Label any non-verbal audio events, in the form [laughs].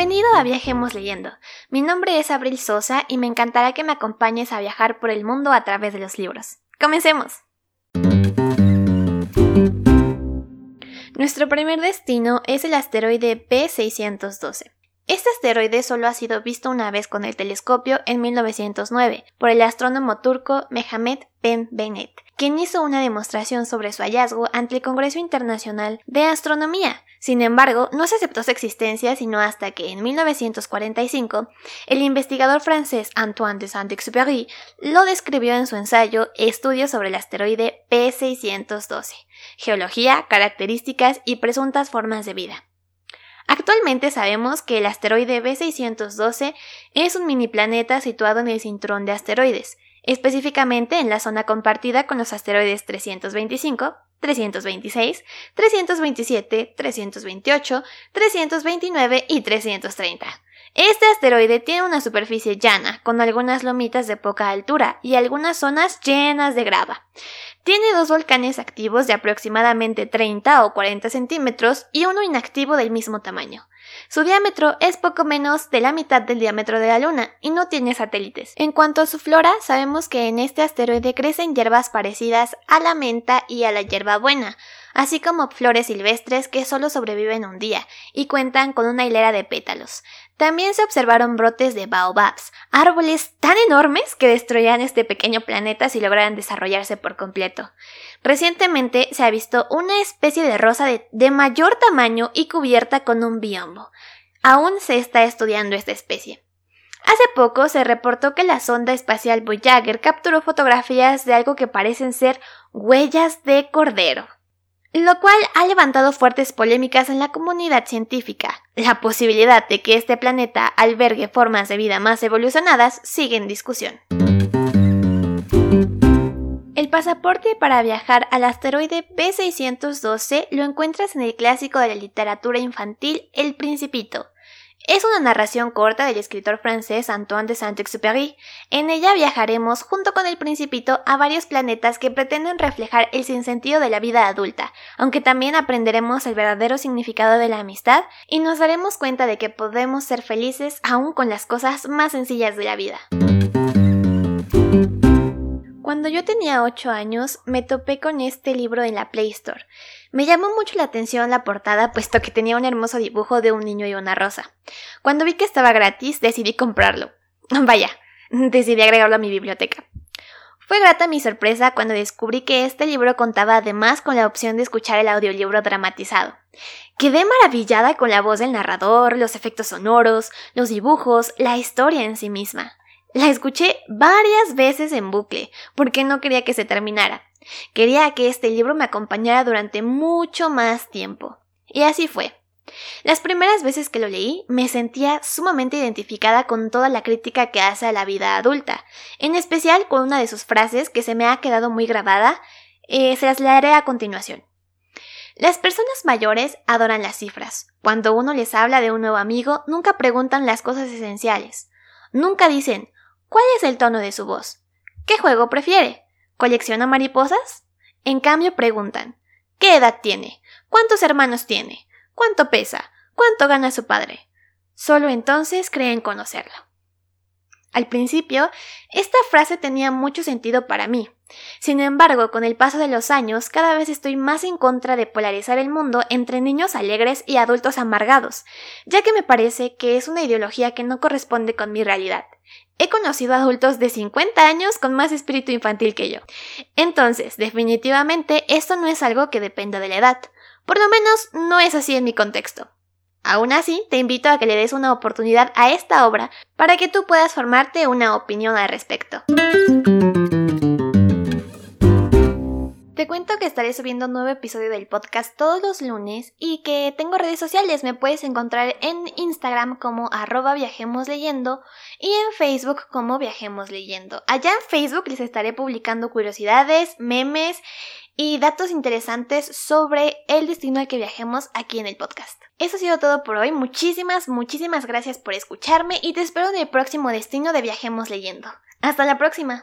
Bienvenido a Viajemos Leyendo. Mi nombre es Abril Sosa y me encantará que me acompañes a viajar por el mundo a través de los libros. ¡Comencemos! Nuestro primer destino es el asteroide P612. Este asteroide solo ha sido visto una vez con el telescopio en 1909 por el astrónomo turco Mehmet Ben Benet, quien hizo una demostración sobre su hallazgo ante el Congreso Internacional de Astronomía. Sin embargo, no se aceptó su existencia sino hasta que en 1945 el investigador francés Antoine de Saint-Exupéry lo describió en su ensayo Estudios sobre el asteroide P612, Geología, características y presuntas formas de vida. Actualmente sabemos que el asteroide B612 es un mini planeta situado en el cinturón de asteroides, específicamente en la zona compartida con los asteroides 325, 326, 327, 328, 329 y 330. Este asteroide tiene una superficie llana, con algunas lomitas de poca altura y algunas zonas llenas de grava. Tiene dos volcanes activos de aproximadamente 30 o 40 centímetros y uno inactivo del mismo tamaño. Su diámetro es poco menos de la mitad del diámetro de la Luna y no tiene satélites. En cuanto a su flora, sabemos que en este asteroide crecen hierbas parecidas a la menta y a la hierbabuena, así como flores silvestres que solo sobreviven un día y cuentan con una hilera de pétalos. También se observaron brotes de baobabs, árboles tan enormes que destruían este pequeño planeta si lograran desarrollarse por completo. Recientemente se ha visto una especie de rosa de, de mayor tamaño y cubierta con un biombo. Aún se está estudiando esta especie. Hace poco se reportó que la sonda espacial Voyager capturó fotografías de algo que parecen ser huellas de cordero lo cual ha levantado fuertes polémicas en la comunidad científica. La posibilidad de que este planeta albergue formas de vida más evolucionadas sigue en discusión. El pasaporte para viajar al asteroide B612 lo encuentras en el clásico de la literatura infantil El Principito, es una narración corta del escritor francés Antoine de Saint-Exupéry. En ella viajaremos junto con el principito a varios planetas que pretenden reflejar el sinsentido de la vida adulta, aunque también aprenderemos el verdadero significado de la amistad y nos daremos cuenta de que podemos ser felices aún con las cosas más sencillas de la vida. Cuando yo tenía 8 años, me topé con este libro en la Play Store. Me llamó mucho la atención la portada, puesto que tenía un hermoso dibujo de un niño y una rosa. Cuando vi que estaba gratis, decidí comprarlo. [laughs] Vaya, decidí agregarlo a mi biblioteca. Fue grata mi sorpresa cuando descubrí que este libro contaba además con la opción de escuchar el audiolibro dramatizado. Quedé maravillada con la voz del narrador, los efectos sonoros, los dibujos, la historia en sí misma. La escuché varias veces en bucle, porque no quería que se terminara. Quería que este libro me acompañara durante mucho más tiempo. Y así fue. Las primeras veces que lo leí me sentía sumamente identificada con toda la crítica que hace a la vida adulta, en especial con una de sus frases que se me ha quedado muy grabada, eh, se las leeré a continuación. Las personas mayores adoran las cifras. Cuando uno les habla de un nuevo amigo, nunca preguntan las cosas esenciales. Nunca dicen, ¿Cuál es el tono de su voz? ¿Qué juego prefiere? ¿Colecciona mariposas? En cambio preguntan, ¿qué edad tiene? ¿Cuántos hermanos tiene? ¿Cuánto pesa? ¿Cuánto gana su padre? Solo entonces creen conocerlo. Al principio, esta frase tenía mucho sentido para mí. Sin embargo, con el paso de los años, cada vez estoy más en contra de polarizar el mundo entre niños alegres y adultos amargados, ya que me parece que es una ideología que no corresponde con mi realidad. He conocido adultos de 50 años con más espíritu infantil que yo. Entonces, definitivamente, esto no es algo que dependa de la edad. Por lo menos no es así en mi contexto. Aún así, te invito a que le des una oportunidad a esta obra para que tú puedas formarte una opinión al respecto. Cuento que estaré subiendo un nuevo episodio del podcast todos los lunes y que tengo redes sociales. Me puedes encontrar en Instagram como arroba viajemos leyendo y en Facebook como viajemos leyendo. Allá en Facebook les estaré publicando curiosidades, memes y datos interesantes sobre el destino al que viajemos aquí en el podcast. Eso ha sido todo por hoy. Muchísimas, muchísimas gracias por escucharme y te espero en el próximo destino de Viajemos leyendo. Hasta la próxima.